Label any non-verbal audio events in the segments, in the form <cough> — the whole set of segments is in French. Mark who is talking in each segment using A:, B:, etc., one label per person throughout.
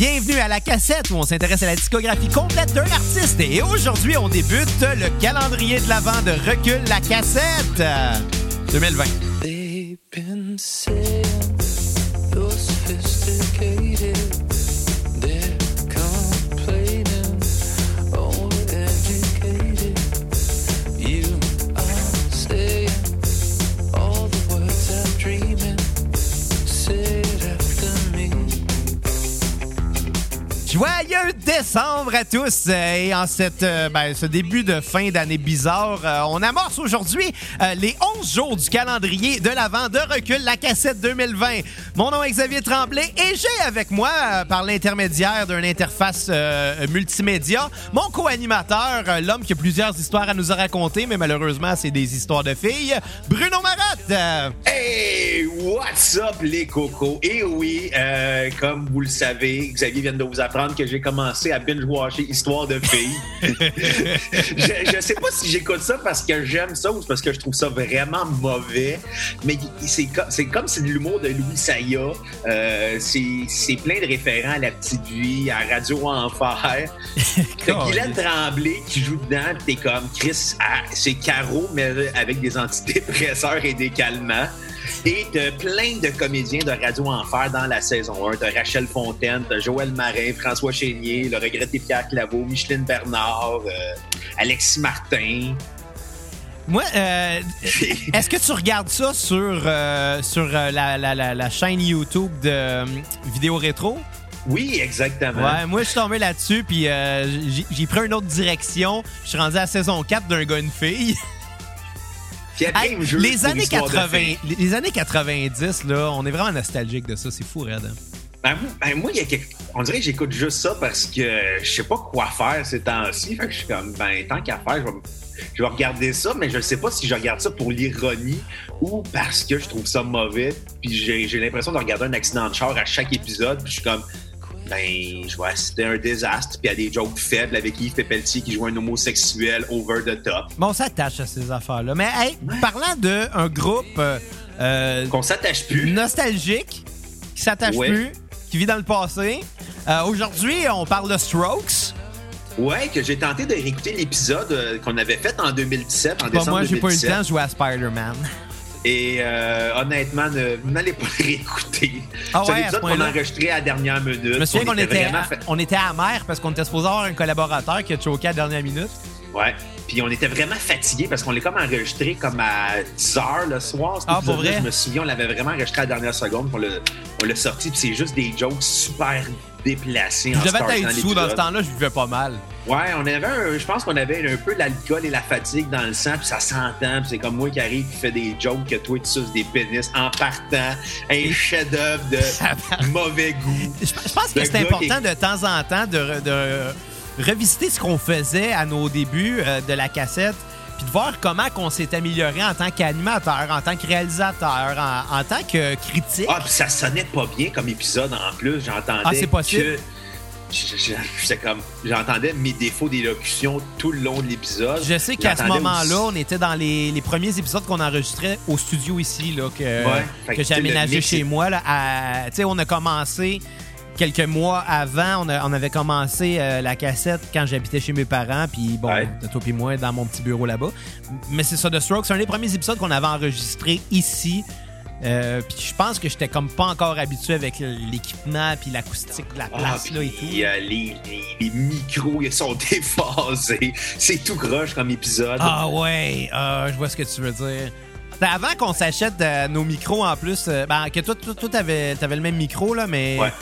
A: Bienvenue à la cassette où on s'intéresse à la discographie complète d'un artiste. Et aujourd'hui, on débute le calendrier de l'avant de Recul la cassette 2020. Joyeux décembre à tous euh, et en cette, euh, ben, ce début de fin d'année bizarre, euh, on amorce aujourd'hui les 11 jours du calendrier de l'avant de recul, la cassette 2020. Mon nom est Xavier Tremblay et j'ai avec moi, par l'intermédiaire d'une interface multimédia, mon co-animateur, l'homme qui a plusieurs histoires à nous raconter, mais malheureusement c'est des histoires de filles, Bruno Marotte.
B: Hey, what's up les cocos? Et oui, euh, comme vous le savez, Xavier vient de vous apprendre que j'ai commencé à binge-watcher Histoire de filles. <laughs> je, je sais pas si j'écoute ça parce que j'aime ça ou parce que je trouve ça vraiment mauvais, mais c'est co- c'est comme c'est de l'humour de Louis Saya. Euh, c'est plein de référents à La Petite Vie, à Radio Enfer. <laughs> T'as Guylaine Tremblay qui joue dedans, t'es comme Chris, ah, c'est Caro, mais avec des antidépresseurs et des calmants. Et de plein de comédiens de Radio Enfer dans la saison 1. T'as Rachel Fontaine, t'as Joël Marin, François Chénier, le regretté Pierre Claveau, Micheline Bernard, euh, Alexis Martin.
A: Moi, euh, <laughs> est-ce que tu regardes ça sur, euh, sur euh, la, la- la- la chaîne YouTube de Vidéo Rétro?
B: Oui, exactement.
A: Ouais, moi, je suis tombé là-dessus, puis euh, j'ai- j'ai pris une autre direction. Je suis rendu à la saison 4 d'un gars, une fille. <laughs> Les, années
B: Histoire de
A: 80,
B: filles.
A: les, les années 90, là, on est vraiment nostalgique de ça. C'est fou, Red. hein.
B: Ben, moi- ben, moi, il y a quelque- on dirait que j'écoute juste ça parce que je sais pas quoi faire ces temps-ci. Fait que je suis comme, ben, tant qu'à faire, je vais, je vais regarder ça, mais je sais pas si je regarde ça pour l'ironie ou parce que je trouve ça mauvais. Puis j'ai j'ai l'impression de regarder un accident de char à chaque épisode. Puis je suis comme, ben, je vais assister à un désastre. Puis il y a des jokes faibles avec Yves Pépeltier qui joue un homosexuel over the top.
A: Bon, on s'attache à ces affaires-là. Mais, hey, parlant d'un groupe euh, euh,
B: Qu'on s'attache plus.
A: nostalgique, qui s'attache
B: Ouais.
A: plus, qui vit dans le passé, euh, aujourd'hui, on parle de Strokes.
B: Ouais, que j'ai tenté de réécouter l'épisode euh, qu'on avait fait en 2017, en
A: Pas
B: décembre
A: moi, j'ai pas eu le
B: 2017.
A: temps de jouer à Spider-Man.
B: Et euh, honnêtement, n'allez pas le réécouter.
A: Ah
B: c'est
A: ouais, à
B: l'épisode
A: ce
B: qu'on a enregistré à la dernière minute.
A: Je me souviens qu'on était,
B: vraiment fa-
A: on était amer parce qu'on était supposé avoir un collaborateur qui a choqué à la dernière minute.
B: Ouais. Puis on était vraiment fatigués parce qu'on l'a comme enregistré comme à 10 heures le soir.
A: Ah, pour vrai?
B: Je me souviens, on l'avait vraiment enregistré à la dernière seconde. On l'a, sorti, puis c'est juste des jokes super déplacés.
A: Je devais être sous dans ce temps-là, je vivais pas mal.
B: Ouais, on avait un- je pense qu'on avait un peu l'alcool et la fatigue dans le sang, puis ça s'entend, puis c'est comme moi qui arrive qui fait des jokes que toi tu suces des pénis en partant, un chef-d'œuvre de <laughs> mauvais goût.
A: Je, je pense que c'est important de temps en temps de revisiter ce qu'on faisait à nos débuts euh, de la cassette, puis de voir comment qu'on s'est amélioré en tant qu'animateur, en tant que réalisateur, en, en tant que critique.
B: Ah, puis ça sonnait pas bien comme épisode en plus. J'entendais.
A: Ah, c'est possible.
B: que- comme. J'entendais mes défauts d'élocution tout le long de l'épisode.
A: Je sais qu'à ce moment-là, on était dans les, les premiers épisodes qu'on enregistrait au studio ici, là, que,
B: Ouais.
A: Que j'ai aménagé chez moi. Là, à- tu sais, on a commencé quelques mois avant, on, a- on avait commencé euh, la cassette quand j'habitais chez mes parents, puis bon,
B: Ouais.
A: toi puis moi, dans mon petit bureau là-bas. Mais c'est ça, The Strokes, c'est un des premiers épisodes qu'on avait enregistré ici. Euh, puis je pense que j'étais comme pas encore habitué avec l'équipement puis l'acoustique de la
B: Ah,
A: place là et tout.
B: euh, les, les- les micros ils sont <laughs> déphasés. C'est tout croche comme épisode.
A: Ah ouais, euh, je vois ce que tu veux dire. C'était Avant qu'on s'achète nos micros en plus, ben, que toi, toi, toi, t'avais, t'avais le même micro, là, mais
B: Ouais.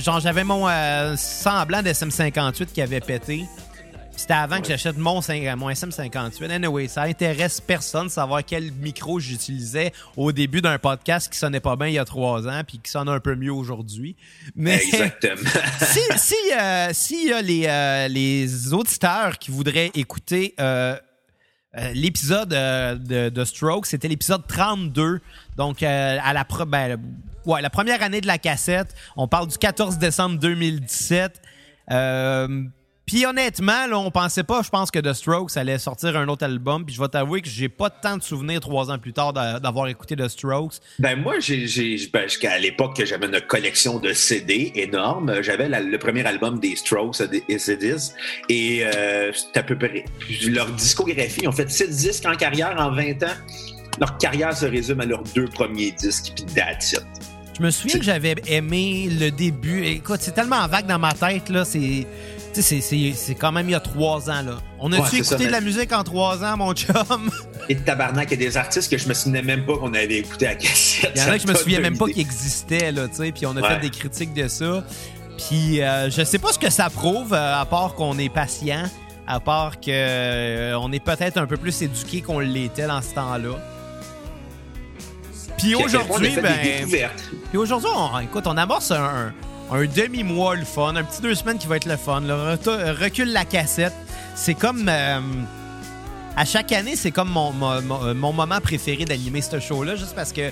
A: Genre j'avais mon euh, semblant d'SM58 qui avait pété. C'était avant que j'achète mon, mon SM58. Anyway, ça intéresse personne de savoir quel micro j'utilisais au début d'un podcast qui sonnait pas bien il y a trois ans puis qui sonne un peu mieux aujourd'hui. Mais
B: Exactement. <laughs>
A: si si euh, s'il y a les, euh, les auditeurs qui voudraient écouter euh, euh, l'épisode euh, de, de Stroke, c'était l'épisode 32. Donc euh, à la pre- ben, ouais, la première année de la cassette, on parle du 14 décembre 2017. Euh, Puis honnêtement, là, on pensait pas, je pense que The Strokes allait sortir un autre album. Puis je vais t'avouer que j'ai pas tant de souvenirs trois ans plus tard d'a- d'avoir écouté The Strokes.
B: Ben moi, j'ai, ben, jusqu'à l'époque que j'avais une collection de CD énorme, j'avais le premier album des Strokes, Is It Is, et euh, c'était à peu près leur discographie. Ils ont fait six disques en carrière en 20 ans. Leur carrière se résume à leurs deux premiers disques, puis that's.
A: Je me souviens que j'avais aimé le début. Écoute, c'est tellement vague dans ma tête, là. C'est. tu sais, C'est, quand même il y a trois ans. Là. On a-tu
B: Ouais, c'est
A: écouté
B: ça,
A: de la musique en trois ans, mon chum? <laughs>
B: Et de tabarnak, il y a des artistes que je me souvenais même pas qu'on avait écouté à cassette.
A: Il y en a que je me souviens même pas qu'ils existaient, là, tu sais. Puis on a
B: Ouais.
A: fait des critiques de ça. Puis euh, je sais pas ce que ça prouve, euh, à part qu'on est patient, à part que euh, est peut-être un peu plus éduqué qu'on l'était dans ce temps-là. Puis aujourd'hui, ben. Puis aujourd'hui, on, écoute, on amorce un, un demi-mois le fun, un petit deux semaines qui va être le fun. Recule la cassette. C'est comme. euh, à chaque année, c'est comme mon, mon- mon- mon moment préféré d'animer ce show-là, juste parce que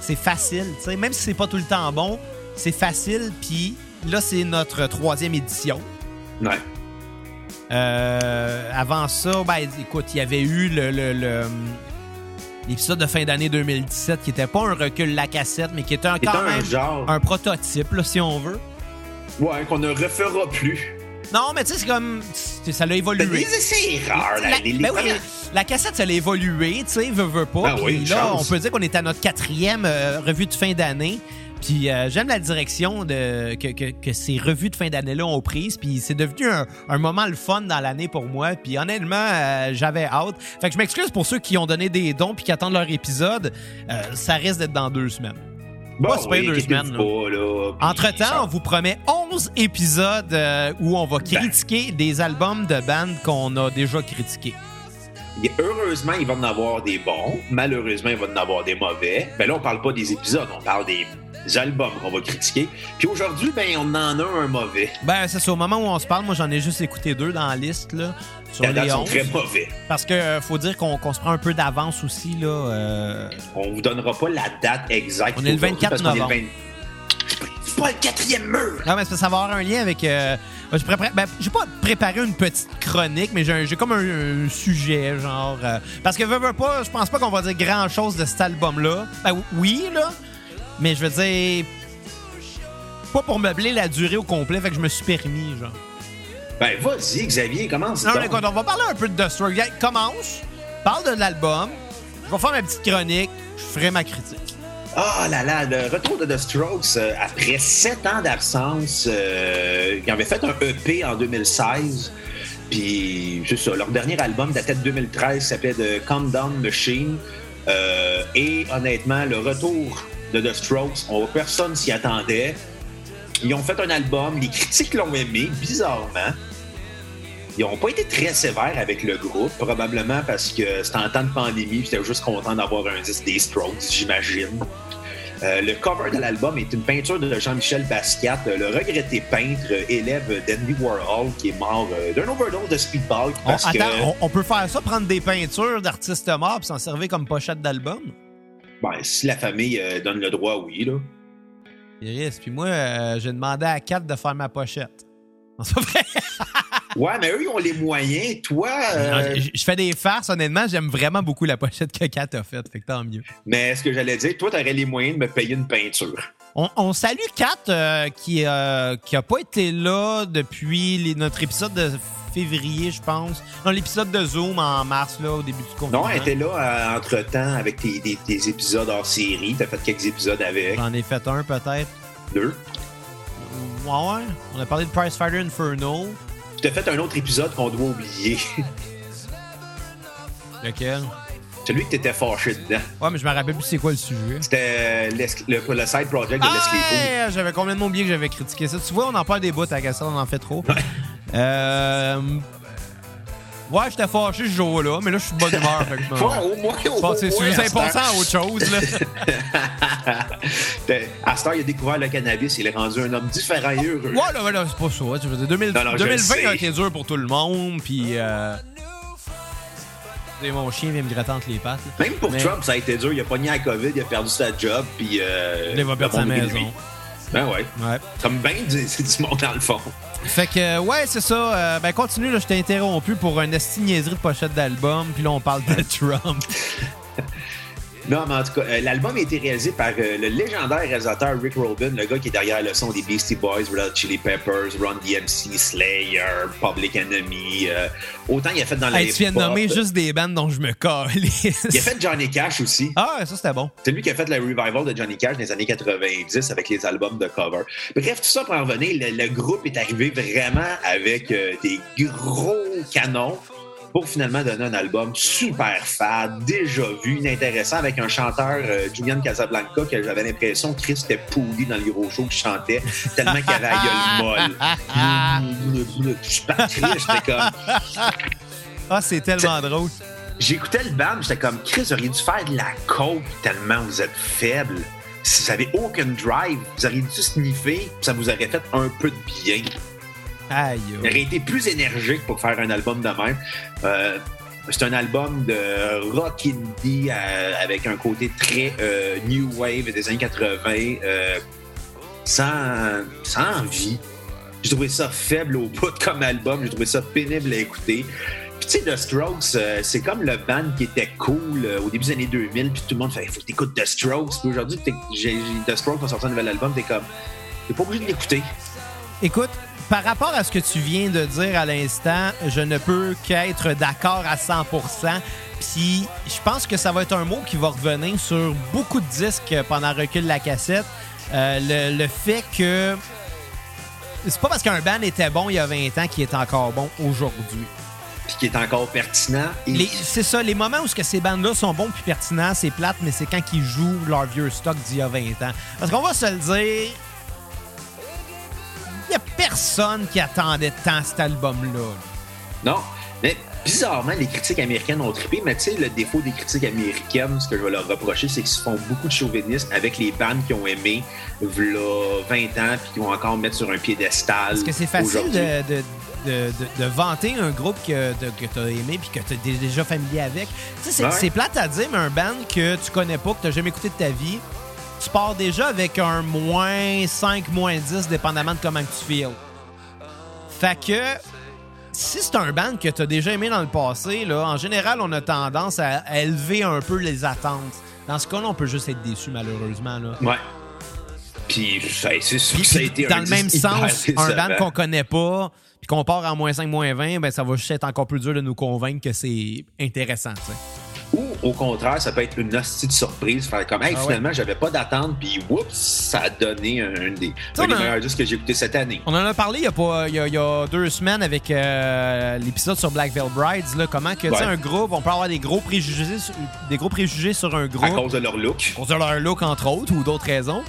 A: c'est facile. tu sais. Même si c'est pas tout le temps bon, c'est facile. Puis là, c'est notre troisième édition.
B: Ouais.
A: Euh, avant ça, ben, écoute, il y avait eu le, le- le, l'épisode de fin d'année 2017 qui était pas un recul la cassette, mais qui était un,
B: C'est
A: quand
B: un
A: même
B: genre,
A: un prototype, là, si on veut.
B: ouais, qu'on ne refera plus.
A: Non, mais tu sais, c'est comme. c'est- Ça l'a évolué.
B: rares, là,
A: La,
B: les, les
A: ben oui, la cassette, ça l'a évolué, tu sais, veut, veut pas.
B: Ben oui,
A: là,
B: chance.
A: on peut dire qu'on est à notre quatrième euh, revue de fin d'année. Puis euh, j'aime la direction de, que, que- que ces revues de fin d'année-là ont prise. Puis c'est devenu un, un moment le fun dans l'année pour moi. Puis honnêtement, euh, j'avais hâte. Fait que je m'excuse pour ceux qui ont donné des dons puis qui attendent leur épisode. Euh, ça risque d'être dans deux semaines.
B: Bon,
A: pas super
B: oui,
A: deux semaines, Entre-temps, on vous promet 11 épisodes où on va critiquer des albums de bandes qu'on a déjà critiqués.
B: Et Heureusement, il va en avoir des bons. Malheureusement, il va en avoir des mauvais. Ben là, on parle pas des épisodes, on parle des albums qu'on va critiquer. Puis aujourd'hui, ben, on en a un mauvais.
A: Ben, c'est ça. Au moment où on se parle, moi, j'en ai juste écouté deux dans la liste, là, sur
B: Les sont
A: 11.
B: très mauvais.
A: Parce que euh, faut dire qu'on se prend un peu d'avance aussi, là. euh,
B: On vous donnera pas la date exacte.
A: On est le
B: aujourd'hui
A: 24
B: parce qu'on est le
A: novembre.
B: 20 C'est pas le quatrième mur!
A: Non, mais ça va avoir un lien avec. euh, ben, j'ai ben, pas préparé une petite chronique, mais j'ai comme un, un sujet, genre. euh, parce que veux, veux pas, je pense pas qu'on va dire grand chose de cet album-là. Ben oui, là. Mais je veux dire. Pas pour meubler la durée au complet, fait que je me suis permis, genre.
B: Ben, vas-y, Xavier, commence.
A: Non,
B: donc.
A: écoute, on va parler un peu de The Strokes. Commence, parle de l'album. Je vais faire ma petite chronique, je ferai ma critique.
B: Ah là là, le retour de The Strokes, euh, après sept ans d'absence, euh, ils avaient fait un EP en 2016. Puis, c'est ça, leur dernier album datait de 2013, s'appelait The Countdown Machine. Euh, et honnêtement, le retour de The Strokes, on, personne s'y attendait. Ils ont fait un album, les critiques l'ont aimé, bizarrement. Ils n'ont pas été très sévères avec le groupe, probablement parce que c'était en temps de pandémie, puis c'était juste content d'avoir un disque des Strokes, j'imagine. Euh, le cover de l'album est une peinture de Jean-Michel Basquiat, le regretté peintre, élève d'Andy Warhol, qui est mort euh, d'un overdose de speedball.
A: On,
B: que,
A: attends, on, on peut faire ça, prendre des peintures d'artistes morts puis s'en servir comme pochette d'album?
B: Ben, si la famille euh, donne le droit, oui. Là.
A: Iris, puis moi, euh, j'ai demandé à Kat de faire ma pochette. <laughs> Vrai?
B: Ouais, mais eux, ils ont les moyens. Toi, euh,
A: Non, je- Je fais des farces, honnêtement. J'aime vraiment beaucoup la pochette que Kat a faite, fait que tant mieux.
B: mais ce que j'allais dire, toi, tu aurais les moyens de me payer une peinture.
A: On, on salue Kat, euh, qui, euh, qui a pas été là depuis les- notre épisode de février, je pense. Non, l'épisode de Zoom en mars, là, au début du confinement.
B: Non, elle était là euh, entre-temps avec tes, tes- tes épisodes hors série. Tu as fait quelques épisodes avec.
A: J'en ai fait un, peut-être.
B: Deux.
A: Ouais, ouais. On a parlé de Price Fighter Inferno.
B: Tu as fait un autre épisode qu'on doit oublier. <laughs>
A: Lequel?
B: Celui que tu étais fâché dedans.
A: Ouais, mais je me rappelle plus c'est quoi le sujet.
B: C'était le, le side project de
A: Ah, ouais, j'avais complètement oublié que j'avais critiqué ça? Tu vois, on en parle des bouts à cassette, on en fait trop. Euh... Ouais, j'étais fâché ce jour-là, mais là, je suis de bonne humeur. fait que
B: Ouais, au moins, au
A: c'est
B: moins,
A: c'est
B: à cette
A: important à autre chose, là. <laughs>
B: À heure, il a découvert le cannabis. Il est rendu un homme différent et heureux.
A: Ouais, là, c'est pas ça. Tu veux dire, 2000
B: Non, non, je
A: 2020
B: le
A: a été dur pour tout le monde, puis. Euh... et Mon chien vient me gratter entre les pattes. là.
B: Même pour
A: Mais-
B: Trump, ça a été dur. Il a pogné la COVID, il a perdu sa job, puis... Euh,
A: Il va perdre sa maison.
B: Ben ouais.
A: Ouais.
B: Comme ben du, c'est du monde dans le fond.
A: Fait que, euh, ouais, c'est ça. Euh, ben, continue, là, je t'ai interrompu pour un esti niaiserie de pochette d'album, puis là, on parle de <laughs> Trump.
B: Non, mais en tout cas, euh, l'album a été réalisé par euh, le légendaire réalisateur Rick Rubin, le gars qui est derrière le son des Beastie Boys, Red Hot Chili Peppers, Run DMC, Slayer, Public Enemy. euh, autant il a fait dans la
A: Hey, tu viens de nommer juste des bandes dont je me calisse.
B: Il a fait Johnny Cash aussi.
A: Ah, ça, c'était bon.
B: C'est lui qui a fait le revival de Johnny Cash dans les années 90 avec les albums de cover. Bref, tout ça pour en revenir, le, le groupe est arrivé vraiment avec euh, des gros canons pour finalement donner un album super fade, déjà vu, inintéressant, avec un chanteur, euh, Julian Casablanca, que j'avais l'impression que Chris était pourri dans les gros shows qu'il chantait, tellement qu'il avait la gueule molle. Je suis pas Chris, j'étais comme...
A: Ah, c'est tellement drôle.
B: J'écoutais le band, j'étais comme, Chris, vous auriez dû faire de la coke tellement vous êtes faible. Si vous avez aucun drive, vous auriez dû sniffer, ça vous aurait fait un peu de bien.
A: Aïe.
B: Il aurait été plus énergique pour faire un album de même. Euh, c'est un album de rock indie euh, avec un côté très euh, new wave des années 80, euh, sans, sans vie. J'ai trouvé ça faible au bout comme album. J'ai trouvé ça pénible à écouter. Puis tu sais, The Strokes, euh, c'est comme le band qui était cool euh, au début des années 2000. Puis tout le monde fait, faut que t'écoutes The Strokes. Puis aujourd'hui, The Strokes va sortir un nouvel album. T'es comme, t'es pas obligé de l'écouter.
A: Écoute, par rapport à ce que tu viens de dire à l'instant, je ne peux qu'être d'accord à 100% Puis je pense que ça va être un mot qui va revenir sur beaucoup de disques pendant Recul la cassette. Euh, le, le fait que c'est pas parce qu'un band était bon il y a 20 ans qu'il est encore bon aujourd'hui.
B: Puis qui est encore pertinent. Et
A: C'est ça, les moments où ce que ces bandes-là sont bons puis pertinents, c'est plate, mais c'est quand ils jouent leur vieux stock d'il y a 20 ans. Parce qu'on va se le dire, il y a personne qui attendait tant cet album-là.
B: Non, mais bizarrement, les critiques américaines ont trippé, mais tu sais, le défaut des critiques américaines, ce que je vais leur reprocher, c'est qu'ils se font beaucoup de chauvinisme avec les bandes qui ont aimé v'là 20 ans puis qui vont encore mettre sur un piédestal.
A: Parce que c'est facile de, de, de, vanter un groupe que, que tu as aimé puis que tu es déjà familier avec. Tu sais, c'est
B: Ouais.
A: c'est plate à dire, mais un band que tu connais pas, que tu jamais écouté de ta vie, tu pars déjà avec un moins 5, moins 10, dépendamment de comment tu feels. Fait que si c'est un band que tu as déjà aimé dans le passé, là, en général, on a tendance à, à élever un peu les attentes. Dans ce cas-là, on peut juste être déçu, malheureusement. Là.
B: Ouais. Puis c'est sûr
A: Puis-
B: que ça a été
A: dans
B: un
A: le même sens, un band qu'on connaît pas, puis qu'on part en moins 5, moins 20, ben ça va juste être encore plus dur de nous convaincre que c'est intéressant.
B: Au contraire, ça peut être une hostie de surprise, faire comme, hey,
A: Ah ouais.
B: finalement, j'avais pas d'attente, puis oups, ça a donné un, un des, un meilleurs disques que j'ai écouté cette année.
A: On en a parlé il y a, pas, il y a, il y a deux semaines avec euh, l'épisode sur Black Veil Brides, là, comment que tu sais,
B: Ouais.
A: un groupe, on peut avoir des gros préjugés, sur- des gros préjugés sur un groupe.
B: À cause de leur look.
A: pour leur look entre autres ou d'autres raisons.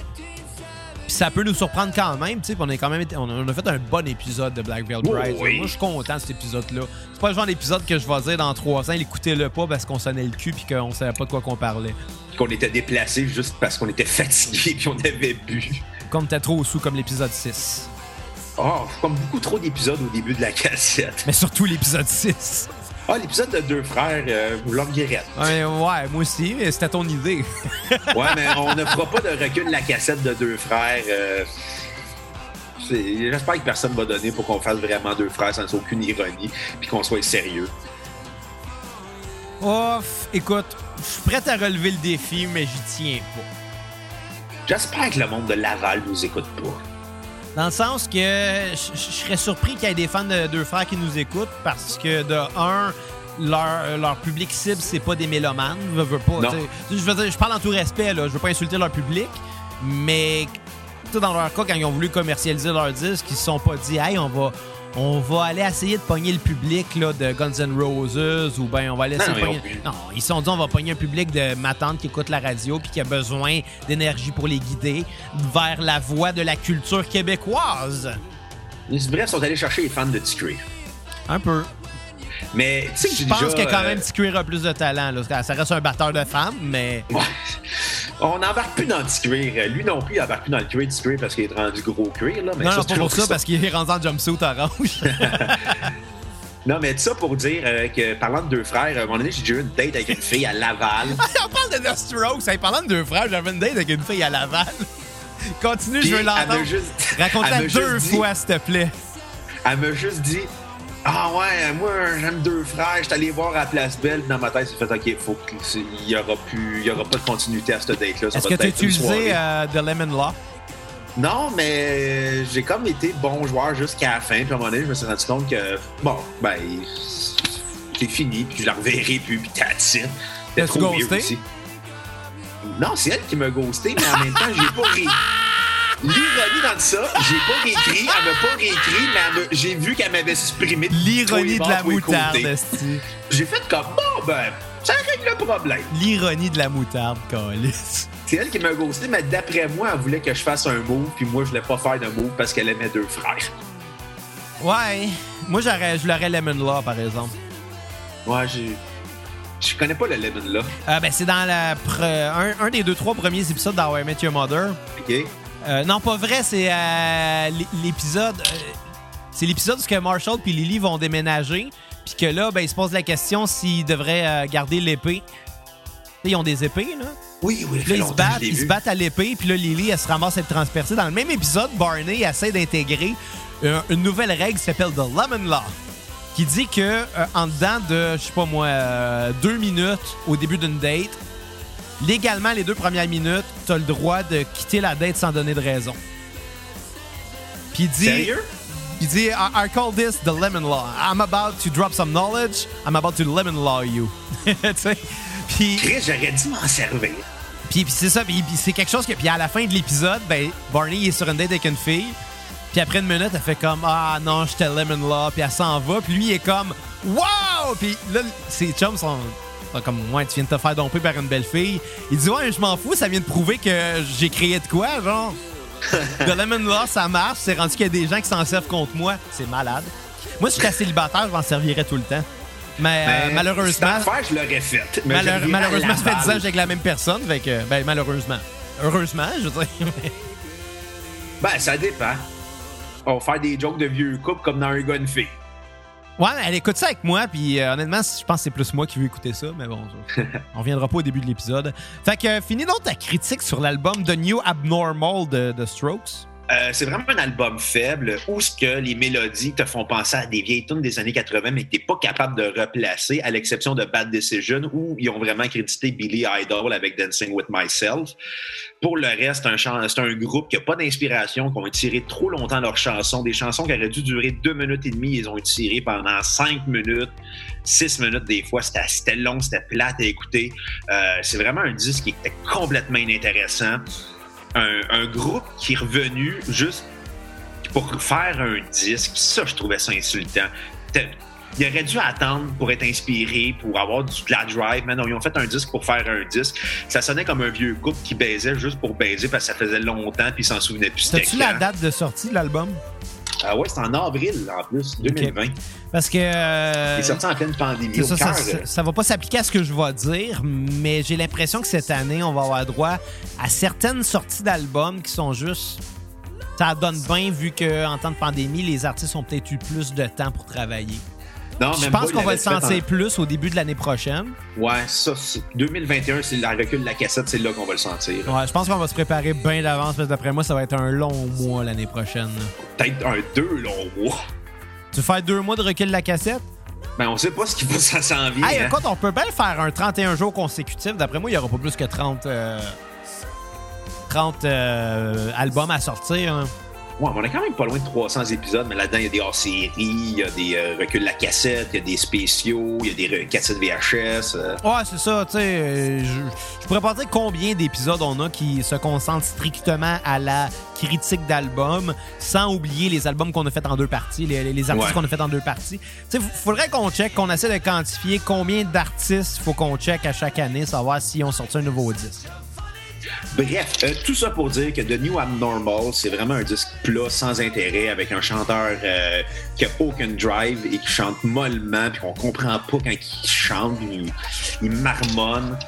A: Puis ça peut nous surprendre quand même, tu sais, on est quand même on a, on a fait un bon épisode de Black Veil
B: Oh,
A: Brides.
B: oui.
A: Moi je suis content de cet épisode-là. C'est pas le genre d'épisode que je vais dire dans trois ans, écoutez-le pas parce qu'on sonnait le cul puis qu'on savait pas de quoi qu'on parlait.
B: qu'on était déplacés juste parce qu'on était fatigués puis on avait bu.
A: Comme t'es trop sous comme l'épisode 6.
B: Oh, comme beaucoup trop d'épisodes au début de la cassette.
A: Mais surtout l'épisode 6.
B: Ah, l'épisode de deux frères, euh, regrettez.
A: Ouais, ouais, moi aussi, mais c'était ton idée. <laughs>
B: Ouais, mais on ne fera pas de recul de la cassette de deux frères. euh, J'espère que personne va donner pour qu'on fasse vraiment deux frères sans aucune ironie puis qu'on soit sérieux.
A: Ouf, écoute, je suis prêt à relever le défi, mais j'y tiens pas.
B: J'espère que le monde de Laval nous écoute pas.
A: Dans le sens que je serais surpris qu'il y ait des fans de deux frères qui nous écoutent parce que de un, leur, leur public cible, c'est pas des mélomanes. Je veux pas. Je veux dire, je parle en tout respect, là. Je veux pas insulter leur public, mais dans leur cas, quand ils ont voulu commercialiser leur disque, ils se sont pas dit Hey, on va. On va aller essayer de pogner le public là, de Guns N' Roses ou ben on va aller
B: Non,
A: essayer de
B: ils ont
A: pogner... Non, ils se sont dit on va pogner un public de ma tante qui écoute la radio puis qui a besoin d'énergie pour les guider vers la voie de la culture québécoise.
B: Bref, ils sont allés chercher les fans de T-Cree.
A: Un peu.
B: Mais tu sais que
A: Je pense
B: déjà,
A: que quand
B: euh,
A: même T-Queer a plus de talent. Là. Ça reste un batteur de femmes, mais
B: Ouais. On n'embarque plus dans le cuir. Lui non plus, il embarque plus dans le cuir du cuir parce qu'il est rendu gros cuir. Là. Mais
A: non,
B: ça,
A: non,
B: c'est
A: pas pour ça, parce qu'il est rendu en jumpsuit orange. <laughs>
B: Non, mais ça pour dire euh, que, parlant de deux frères, à un moment donné, j'ai eu une date avec une fille à Laval. <laughs>
A: On parle de The Strokes. Hey, parlant de deux frères, j'avais une date avec une fille à Laval. <laughs> Continue,
B: Puis
A: je veux l'entendre. Raconte-la deux
B: juste
A: fois, s'il te plaît.
B: Elle m'a juste dit Ah ouais, moi j'aime deux frères, je suis allé voir à Place Belle, dans ma tête, j'ai fait OK, faut que c'est- il y aura plus il y aura pas de continuité à cette date-là. ça
A: Est-ce
B: va
A: que tu as utilisé euh, The Lemon Law?
B: Non, mais j'ai comme été bon joueur jusqu'à la fin, puis à un moment donné, je me suis rendu compte que bon, ben c'est fini, puis je la reverrai plus, puis that's it. C'était trop
A: ghosté?
B: aussi. Non, c'est elle qui m'a ghosté, mais en même temps, j'ai pas ri. <laughs> L'ironie dans ça, j'ai pas réécrit, elle m'a pas réécrit, mais j'ai vu qu'elle m'avait de
A: L'ironie de la moutarde.
B: J'ai fait comme bon ben, ça règle le problème.
A: L'ironie de la moutarde, Calis.
B: C'est elle qui m'a ghosté, mais d'après moi, elle voulait que je fasse un move, puis moi, je voulais pas faire de move parce qu'elle aimait deux frères.
A: Ouais. Moi, j'aurais, je l'aurais Lemon Law, par exemple.
B: Ouais, j'ai. Je connais pas le Lemon là.
A: Euh, ben, c'est dans la pre- un, un des deux, trois premiers épisodes d'How I Met Your Mother.
B: OK?
A: Euh, non, pas vrai, c'est euh, l'é- l'épisode. euh, c'est l'épisode où Marshall puis Lily vont déménager. Puis que là, ben, ils se posent la question s'ils devraient garder l'épée. Ils ont des épées, là.
B: Oui, oui,
A: là, ils se battent, ils se battent à l'épée, puis là, Lily, elle se ramasse à être transpercée. Dans le même épisode, Barney essaie d'intégrer une nouvelle règle qui s'appelle The Lemon Law, qui dit que en dedans de, je sais pas moi, deux minutes au début d'une date, légalement, les deux premières minutes, t'as le droit de quitter la date sans donner de raison. Puis il dit,
B: Sérieux?
A: il dit, I, I call this the lemon law. I'm about to drop some knowledge. I'm about to lemon law you. <laughs> tu sais? Puis
B: j'aurais dû m'en servir.
A: puis, c'est ça, puis, c'est quelque chose que. Puis à la fin de l'épisode, ben, Barney il est sur une date avec une fille. Puis après une minute, elle fait comme Ah non, j'étais Lemon Law. Puis elle s'en va. Puis lui, il est comme Wow! Puis là, ses chums sont comme Ouais, tu viens de te faire domper par une belle fille. Il dit Ouais, je m'en fous, ça vient de prouver que j'ai créé de quoi, genre. <laughs> The Lemon Law, ça marche. C'est rendu qu'il y a des gens qui s'en servent contre moi. C'est malade. Moi, si j'étais célibataire, je m'en servirais tout le temps. Mais euh,
B: Ben,
A: malheureusement.
B: Cette affaire, je l'aurais mais à
A: malheureusement, ça fait 10 ans que j'ai avec la même personne. Fait que, ben, malheureusement. Heureusement, je veux dire.
B: Ben, ça dépend. On va faire des jokes de vieux couples comme dans un gars une fille.
A: Ouais, elle écoute ça avec moi, puis euh, honnêtement, je pense que c'est plus moi qui veux écouter ça, mais bon, ça, <laughs> on reviendra pas au début de l'épisode. Fait que, euh, finis donc ta critique sur l'album The New Abnormal de, de Strokes.
B: Euh, c'est vraiment un album faible où ce que les mélodies te font penser à des vieilles tunes des années 80 mais que t'es pas capable de replacer à l'exception de Bad Decision où ils ont vraiment crédité Billy Idol avec Dancing with Myself. Pour le reste, c'est un groupe qui a pas d'inspiration, qui ont étiré trop longtemps leurs chansons. Des chansons qui auraient dû durer deux minutes et demie, ils ont étiré pendant cinq minutes, six minutes des fois. C'était c'était long, c'était plate à écouter. Euh, c'est vraiment un disque qui était complètement inintéressant. Un, un groupe qui est revenu juste pour faire un disque, ça, je trouvais ça insultant. Il aurait dû attendre pour être inspiré, pour avoir du, de la drive. Mais non, ils ont fait un disque pour faire un disque. Ça sonnait comme un vieux couple qui baisait juste pour baiser parce que ça faisait longtemps puis ils s'en souvenaient plus.
A: T'as-tu la date de sortie de l'album?
B: Ah ouais, c'est en avril en plus, 2020.
A: Parce que. euh,
B: Il est sorti en pleine pandémie. Au
A: ça, ça,
B: cœur,
A: ça, ça va pas s'appliquer à ce que je vais dire, mais j'ai l'impression que cette année, on va avoir droit à certaines sorties d'albums qui sont juste. Ça donne bien vu qu'en temps de pandémie, les artistes ont peut-être eu plus de temps pour travailler.
B: Non,
A: Je pense qu'on va le
B: en-
A: sentir plus au début de l'année prochaine.
B: Ouais, ça, c'est- 2021, c'est la recul de la cassette, c'est là qu'on va le sentir.
A: Ouais, je pense qu'on va se préparer bien d'avance parce que d'après moi, ça va être un long mois l'année prochaine.
B: Peut-être un deux longs mois.
A: Tu fais deux mois de recul de la cassette?
B: Ben, on sait pas ce qui va ça s'en vient.
A: Hey,
B: hein.
A: écoute, on peut bien le faire un 31 jours consécutifs. D'après moi, il n'y aura pas plus que 30, euh, 30 euh, albums à sortir. hein.
B: Ouais, on est quand même pas loin de 300 épisodes, mais là-dedans, il y a des hors-séries, il y a des euh, reculs de la cassette, il y a des spéciaux, il y a des cassettes VHS. euh.
A: Ouais, c'est ça, tu sais. euh, Je, je pourrais pas dire combien d'épisodes on a qui se concentrent strictement à la critique d'albums, sans oublier les albums qu'on a fait en deux parties, les, les- les artistes
B: Ouais.
A: qu'on a fait en deux parties. Tu sais, faudrait qu'on check, qu'on essaie de quantifier combien d'artistes faut qu'on check à chaque année, savoir si on sorti un nouveau disque.
B: Bref, euh, tout ça pour dire que The New Abnormal, c'est vraiment un disque plat, sans intérêt, avec un chanteur euh, qui a aucun drive et qui chante mollement, puis qu'on comprend pas quand il chante, il, il marmonne.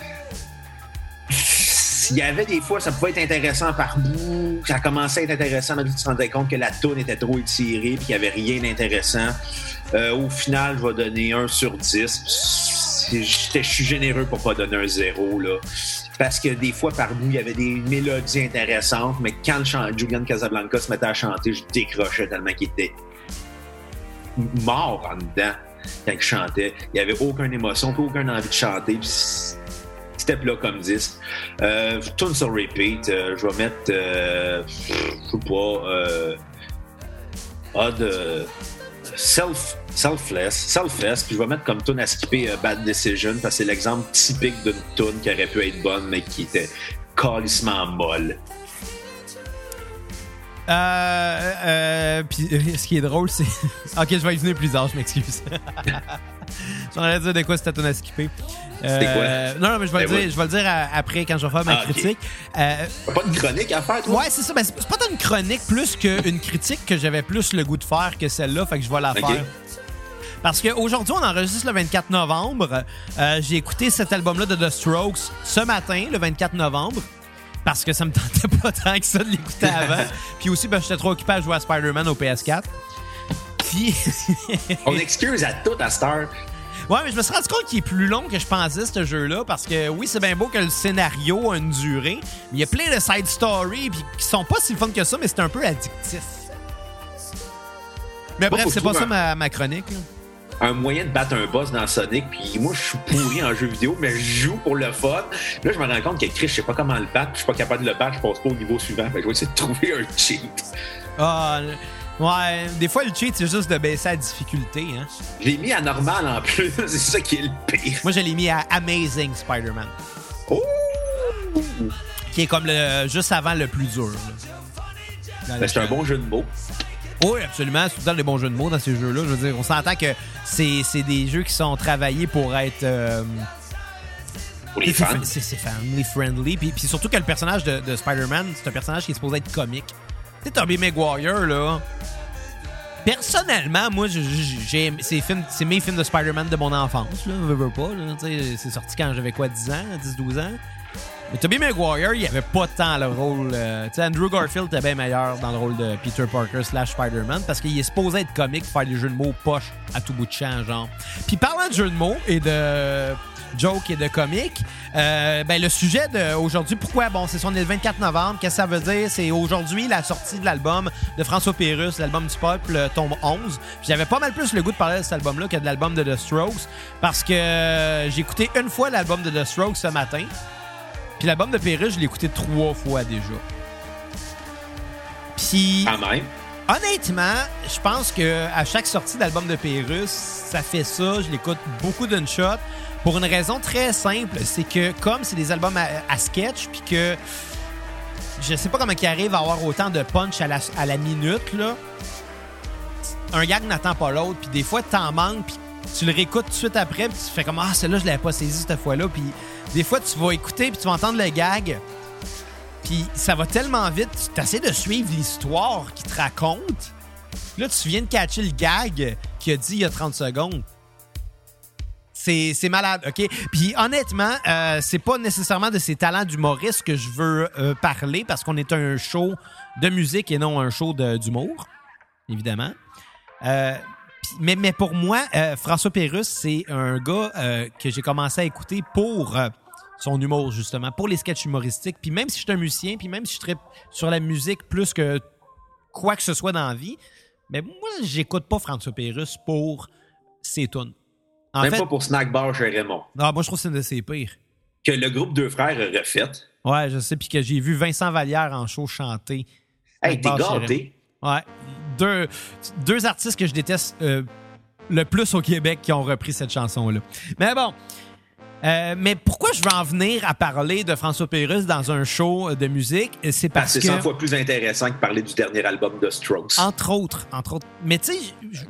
B: Il y avait des fois, ça pouvait être intéressant par bout, ça commençait à être intéressant, mais tu te rendais compte que la tourne était trop étirée, puis qu'il n'y avait rien d'intéressant. Euh, au final, je vais donner 1 sur 10. C'est- j'étais- Je suis généreux pour pas donner un zéro. Là. Parce que des fois, par bout, il y avait des mélodies intéressantes, mais quand le Julian Casablanca se mettait à chanter, je décrochais tellement qu'il était mort en dedans quand il chantait. Il n'y avait aucune émotion, aucune envie de chanter. C'était plat comme disque. Euh, tune sur repeat. euh, je vais mettre, euh, je sais pas, Odd, euh, self, selfless, selfless, puis je vais mettre comme tune à skipper euh, Bad Decision parce que c'est l'exemple typique d'une tune qui aurait pu être bonne mais qui était calissement molle.
A: Euh, euh, puis euh, ce qui est drôle, c'est. <laughs> ok, je vais y venir plus tard, je m'excuse. <laughs> J'en allais dire de quoi c'était ton à skipper.
B: C'était quoi?
A: Euh, Non, non, mais je vais,
B: Ben
A: le dire,
B: oui.
A: je vais le dire à- après quand je vais faire ma
B: Ah,
A: critique. Euh,
B: T'as Pas de chronique à faire, toi?
A: ouais, c'est ça. Ben, c'est pas tant une chronique plus qu'une critique que j'avais plus le goût de faire que celle-là, fait que je vais la
B: Ok.
A: faire. Parce qu'aujourd'hui, on enregistre le 24 novembre. Euh, J'ai écouté cet album-là de The Strokes ce matin, le 24 novembre. Parce que ça me <laughs> tentait pas tant que ça de l'écouter avant. <laughs> Puis aussi, ben, j'étais trop occupé à jouer à Spider-Man au PS4. Puis. <laughs>
B: On excuse à tout à cette heure.
A: Ouais, mais je me suis rendu compte qu'il est plus long que je pensais, ce jeu-là, parce que oui, c'est bien beau que le scénario a une durée, mais il y a plein de side stories puis qui sont pas si fun que ça, mais c'est un peu addictif. Mais bref, c'est pas ça ma, ma chronique. là.
B: Un moyen de battre un boss dans Sonic, puis moi, je suis pourri en jeu vidéo, mais je joue pour le fun. Là, je me rends compte que Chris, je sais pas comment le battre, je suis pas capable de le battre, je passe pas au niveau suivant. Fait que je vais essayer de trouver un cheat.
A: Ah, ouais, des fois, le cheat, c'est juste de baisser la difficulté. Hein.
B: Je l'ai mis à normal en plus, <laughs> c'est ça qui est le pire.
A: Moi, je l'ai mis à Amazing Spider-Man,
B: Oh!
A: qui est comme le juste avant le plus dur.
B: Ben, c'est un bon jeu de mots.
A: Oui, absolument. C'est tout le temps des bons jeux de mots dans ces jeux-là. Je veux dire, on s'entend que c'est c'est des jeux qui sont travaillés pour être. euh,
B: Pour les
A: c'est-
B: fans.
A: C'est c'est family friendly. Puis, puis surtout que le personnage de, de Spider-Man, c'est un personnage qui est supposé être comique. Tu sais, Tobey Maguire, là. Personnellement, moi, j'ai- c'est c'est mes films de Spider-Man de mon enfance, là. Veux, veux pas, là. C'est sorti quand j'avais quoi, 10 ans, 10-12 ans. Mais Tobey Maguire, il avait pas tant le rôle. euh, tu sais, Andrew Garfield était bien meilleur dans le rôle de Peter Parker slash Spider-Man parce qu'il est supposé être comique, faire des jeux de mots poche à tout bout de champ, genre. Puis parlant de jeux de mots et de joke et de comique, euh, ben le sujet d'aujourd'hui, pourquoi? Bon, c'est son le 24 novembre. Qu'est-ce que ça veut dire? C'est aujourd'hui la sortie de l'album de François Pérus, l'album du peuple, euh, tombe 11. Puis J'avais pas mal plus le goût de parler de cet album-là que de l'album de The Strokes parce que j'ai écouté une fois l'album de The Strokes ce matin. Puis l'album de Pérus, je l'ai écouté trois fois déjà. Puis
B: Quand même.
A: honnêtement, je pense que à chaque sortie d'album de Pérus, ça fait ça. Je l'écoute beaucoup d'une shot pour une raison très simple, c'est que comme c'est des albums à, à sketch, puis que je sais pas comment ils arrivent à avoir autant de punch à la, à la minute là. Un gag n'attend pas l'autre, puis des fois t'en manques, puis tu le réécoutes tout de suite après, puis tu fais comme ah celle-là je l'avais pas saisi cette fois-là, puis des fois tu vas écouter puis tu vas entendre le gag, puis ça va tellement vite, tu essaies de suivre l'histoire qu'il te raconte. Puis Là, tu viens de catcher le gag qu'il a dit il y a 30 secondes. C'est malade, OK? Puis honnêtement, euh, c'est pas nécessairement de ses talents d'humoriste que je veux euh, parler parce qu'on est un show de musique et non un show d'humour, évidemment. Euh, mais, mais pour moi, euh, François Pérusse, c'est un gars euh, que j'ai commencé à écouter pour euh, son humour, justement, pour les sketchs humoristiques. Puis même si je suis un musicien, puis même si je tripe sur la musique plus que quoi que ce soit dans la vie, mais moi, j'écoute pas François Pérusse pour ses tunes. En
B: Même
A: fait,
B: pas pour Snack Bar chez Raymond.
A: non, moi, je trouve que c'est une de ses pires.
B: Que le groupe Deux Frères a refait.
A: Ouais, je sais, puis que j'ai vu Vincent Vallière en show chanter.
B: Hey, t'es gâté.
A: Ouais. Deux, artistes que je déteste euh, le plus au Québec qui ont repris cette chanson-là. Mais bon. Euh, mais pourquoi je veux en venir à parler de François Pérusse dans un show de musique? C'est parce
B: C'est
A: que...
B: 100 fois plus intéressant que parler du dernier album de Strokes.
A: Entre autres, entre autres. Mais tu sais,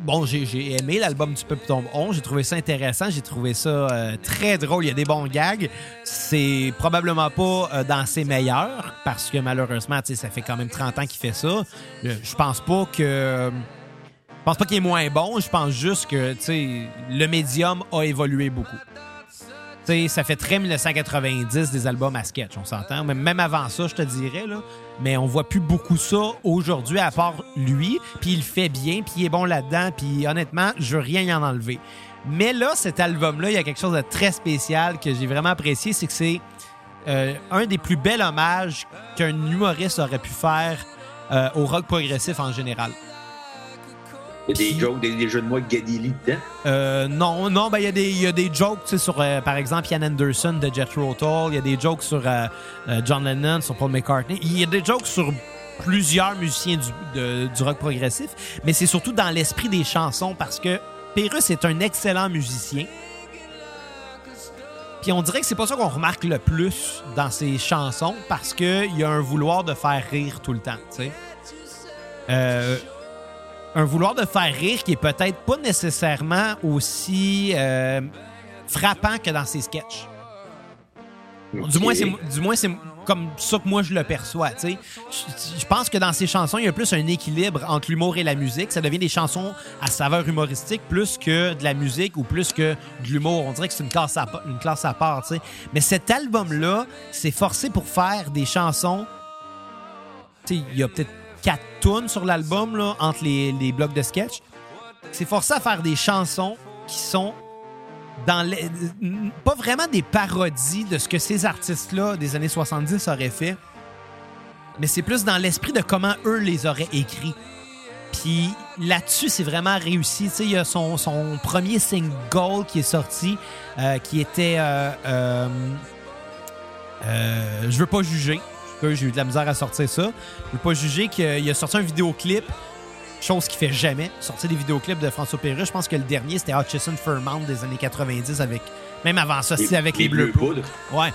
A: bon, j'ai aimé l'album du Peuple Tombe 11. J'ai trouvé ça intéressant. J'ai trouvé ça euh, très drôle. Il y a des bons gags. C'est probablement pas euh, dans ses meilleurs parce que malheureusement, tu sais, ça fait quand même 30 ans qu'il fait ça. Je, pense pas que. Je pense pas qu'il est moins bon. Je pense juste que, le médium a évolué beaucoup. Ça fait très 1990 des albums à sketch, on s'entend. Même avant ça, je te dirais, là. Mais on voit plus beaucoup ça aujourd'hui, à part lui. Puis il fait bien, puis il est bon là-dedans. Puis honnêtement, je veux rien y en enlever. Mais là, cet album-là, il y a quelque chose de très spécial que j'ai vraiment apprécié, c'est que c'est euh, un des plus bels hommages qu'un humoriste aurait pu faire euh, au rock progressif en général.
B: Il y a des jokes, des, des jeux de mots avec Lee dedans.
A: Euh, non, non, ben il y, a des- il y a des jokes sur, euh, par exemple, Ian Anderson de Jethro Tull. Il y a des jokes sur euh, euh, John Lennon, sur Paul McCartney. Il y a des jokes sur plusieurs musiciens du, de- du rock progressif, mais c'est surtout dans l'esprit des chansons parce que Pérus est un excellent musicien. Puis on dirait que c'est pas ça qu'on remarque le plus dans ses chansons parce qu'il y a un vouloir de faire rire tout le temps, tu sais. Euh, un vouloir de faire rire qui est peut-être pas nécessairement aussi euh, frappant que dans ses sketchs. Du moins, c'est, du moins, c'est comme ça que moi je le perçois. Je, je pense que dans ces chansons, il y a plus un équilibre entre l'humour et la musique. Ça devient des chansons à saveur humoristique plus que de la musique ou plus que de l'humour. On dirait que c'est une classe à, une classe à part. Mais cet album-là, c'est forcé pour faire des chansons il y a peut-être quatre tunes sur l'album entre les, les blocs de sketch. C'est forcé à faire des chansons qui sont dans les- pas vraiment des parodies de ce que ces artistes-là des années 70 auraient fait, mais c'est plus dans l'esprit de comment eux les auraient écrits. Puis là-dessus, c'est vraiment réussi. Tu sais, il y a son, son premier single qui est sorti, euh, qui était euh, euh, euh, Je veux pas juger. J'ai eu de la misère à sortir ça. Je veux pas juger qu'il a sorti un vidéoclip, chose qu'il fait jamais. Sortir des vidéoclips de François Pérus. Je pense que le dernier, c'était Hutchison Fairmount des années 90 avec. Même avant ça, c'est avec les, Bleus
B: poudres.
A: Ouais.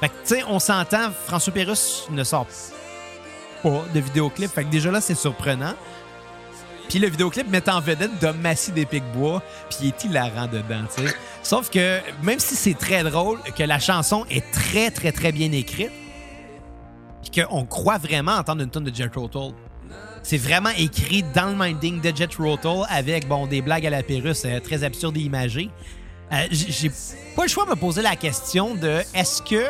A: Fait que, tu sais, on s'entend, François Pérus ne sort pas de vidéoclip. Fait que déjà là, c'est surprenant. Puis le vidéoclip met en vedette Dom Massy des Pics-Bois, puis il est hilarant dedans, tu sais. Sauf que, même si c'est très drôle, que la chanson est très, très, très bien écrite, puis qu'on croit vraiment entendre une tonne de Jet Tull. C'est vraiment écrit dans le minding de Jet Tull avec, bon, des blagues à la Pérus euh, très absurdes et imagées. Euh, J'ai pas le choix de me poser la question de est-ce que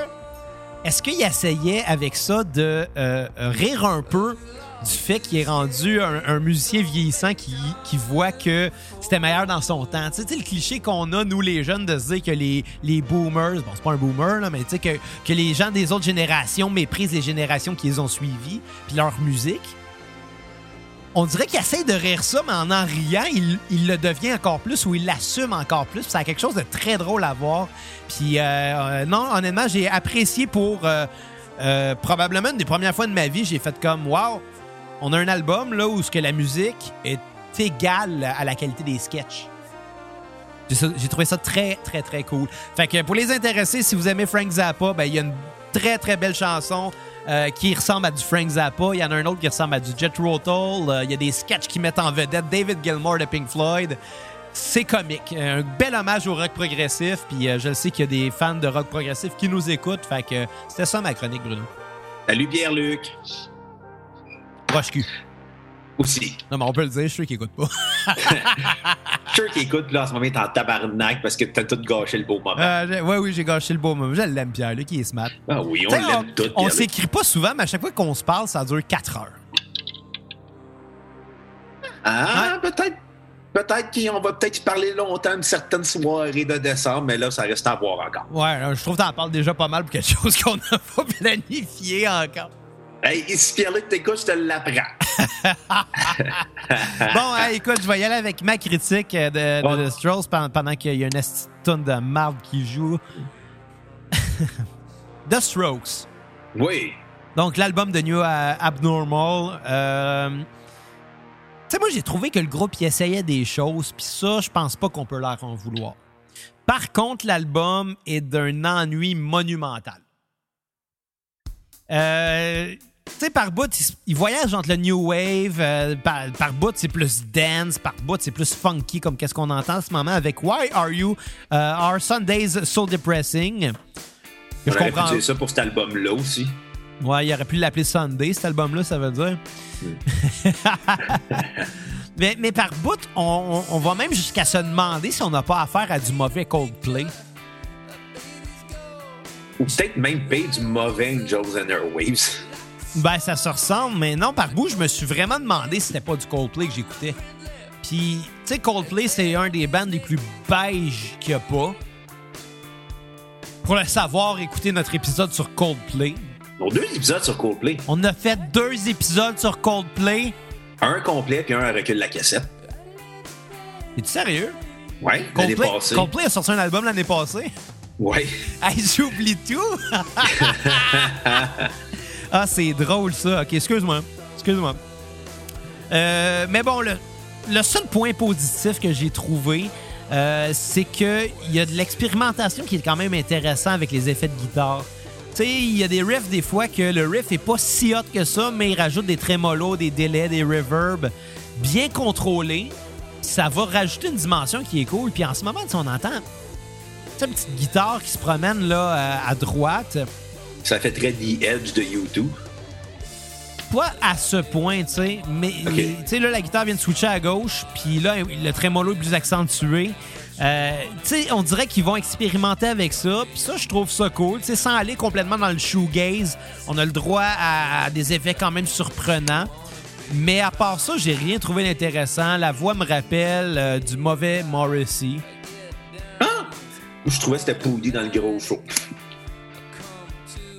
A: est-ce qu'il essayait avec ça de euh, rire un peu du fait qu'il est rendu un, musicien vieillissant qui, voit que c'était meilleur dans son temps? Tu sais, le cliché qu'on a, nous les jeunes, de se dire que les, les boomers, bon, c'est pas un boomer, là, mais tu sais, que, que les gens des autres générations méprisent les générations qui les ont suivis, puis leur musique. On dirait qu'il essaie de rire ça, mais en en riant, il, il le devient encore plus ou il l'assume encore plus. Puis Ça a quelque chose de très drôle à voir. Puis, euh, euh, non, honnêtement, j'ai apprécié pour euh, euh, probablement une des premières fois de ma vie, j'ai fait comme Wow, on a un album là où ce que la musique est égale à la qualité des sketchs. J'ai trouvé ça très, très, très cool. Fait que pour les intéressés, si vous aimez Frank Zappa, ben, il y a une très, très belle chanson euh, qui ressemble à du Frank Zappa. Il y en a un autre qui ressemble à du Jet Tull. Euh, Il y a des sketchs qui mettent en vedette David Gilmour de Pink Floyd. C'est comique. Un bel hommage au rock progressif. Puis euh, je sais qu'il y a des fans de rock progressif qui nous écoutent. C'était ça ma chronique, Bruno.
B: Salut Pierre-Luc.
A: Roche cul.
B: Aussi.
A: Non, mais on peut le dire, je suis sûr qu'il écoute pas. <laughs>
B: Je suis sûr qu'il écoute, là, en ce moment, il est en tabarnak parce que t'as tout gâché le beau moment.
A: Euh, ouais, oui, j'ai gâché le beau moment. Je l'aime, Pierre, lui, qui est smart.
B: Ah oui, on l'aime tout.
A: on s'écrit pas souvent, mais à chaque fois qu'on se parle, ça dure 4 heures.
B: Ah, peut-être. Peut-être qu'on va peut-être parler longtemps une certaine soirée de décembre, mais là, ça reste à voir encore.
A: Ouais, je trouve que t'en parles déjà pas mal pour quelque chose <laughs> qu'on n'a pas planifié encore.
B: Hey, si Pierre-Luc t'écoute, je te l'apprends. <laughs>
A: Bon, hey, écoute, je vais y aller avec ma critique de, de. The Strokes pendant, pendant qu'il y a une de tonne de marde qui joue. <laughs> The Strokes.
B: Oui.
A: Donc, l'album de New euh, Abnormal. euh, Tu sais, moi, j'ai trouvé que le groupe y essayait des choses, puis ça, je pense pas qu'on peut leur en vouloir. Par contre, l'album est d'un ennui monumental. Euh, tu sais, par bout, il, il voyage entre le new wave, euh, par, par bout, c'est plus dance, par bout, c'est plus funky, comme qu'est-ce qu'on entend en ce moment avec Why Are You euh, Are Sundays So Depressing?
B: On
A: Je
B: pu
A: comprends.
B: dire ça pour cet album-là aussi.
A: Ouais, il aurait pu l'appeler Sunday, cet album-là, ça veut dire. <laughs> mais, mais par bout, on, on- on va même jusqu'à se demander si on n'a pas affaire à du mauvais Coldplay.
B: Ou peut-être même payer du mauvais Angels and Airwaves.
A: Ben, ça se ressemble, mais non, par bout, je me suis vraiment demandé si c'était pas du Coldplay que j'écoutais. Puis, tu sais, Coldplay, c'est un des bands les plus beige qu'il n'y a pas. pour le savoir, écoutez notre épisode sur Coldplay.
B: Donc, deux épisodes sur Coldplay.
A: On a fait deux épisodes sur Coldplay.
B: Un complet, puis un à recul la cassette.
A: Es-tu sérieux?
B: Ouais, l'année passée.
A: Coldplay a sorti un album l'année passée.
B: Ouais. <laughs>
A: Hey, j'oublie tout! <laughs> ah, c'est drôle ça. Ok, excuse-moi. Excuse-moi. Euh, mais bon, le, seul point positif que j'ai trouvé, euh, c'est qu'il y a de l'expérimentation qui est quand même intéressant avec les effets de guitare. Tu sais, il y a des riffs des fois que le riff est pas si hot que ça, mais il rajoute des trémolos, des délais, des reverbs bien contrôlés. Ça va rajouter une dimension qui est cool. Puis en ce moment, sais, on entend une petite guitare qui se promène là euh, à droite.
B: Ça fait très The Edge de YouTube.
A: Pas à ce point, tu sais, mais tu sais, là, la guitare vient de switcher à gauche, puis là, le trémolo est plus accentué. Euh, tu sais, on dirait qu'ils vont expérimenter avec ça, puis ça, je trouve ça cool. Tu sais, sans aller complètement dans le shoegaze, on a le droit à, à des effets quand même surprenants. Mais à part ça, j'ai rien trouvé d'intéressant. La voix me rappelle euh, du mauvais Morrissey.
B: Je trouvais que c'était pourri dans le gros show.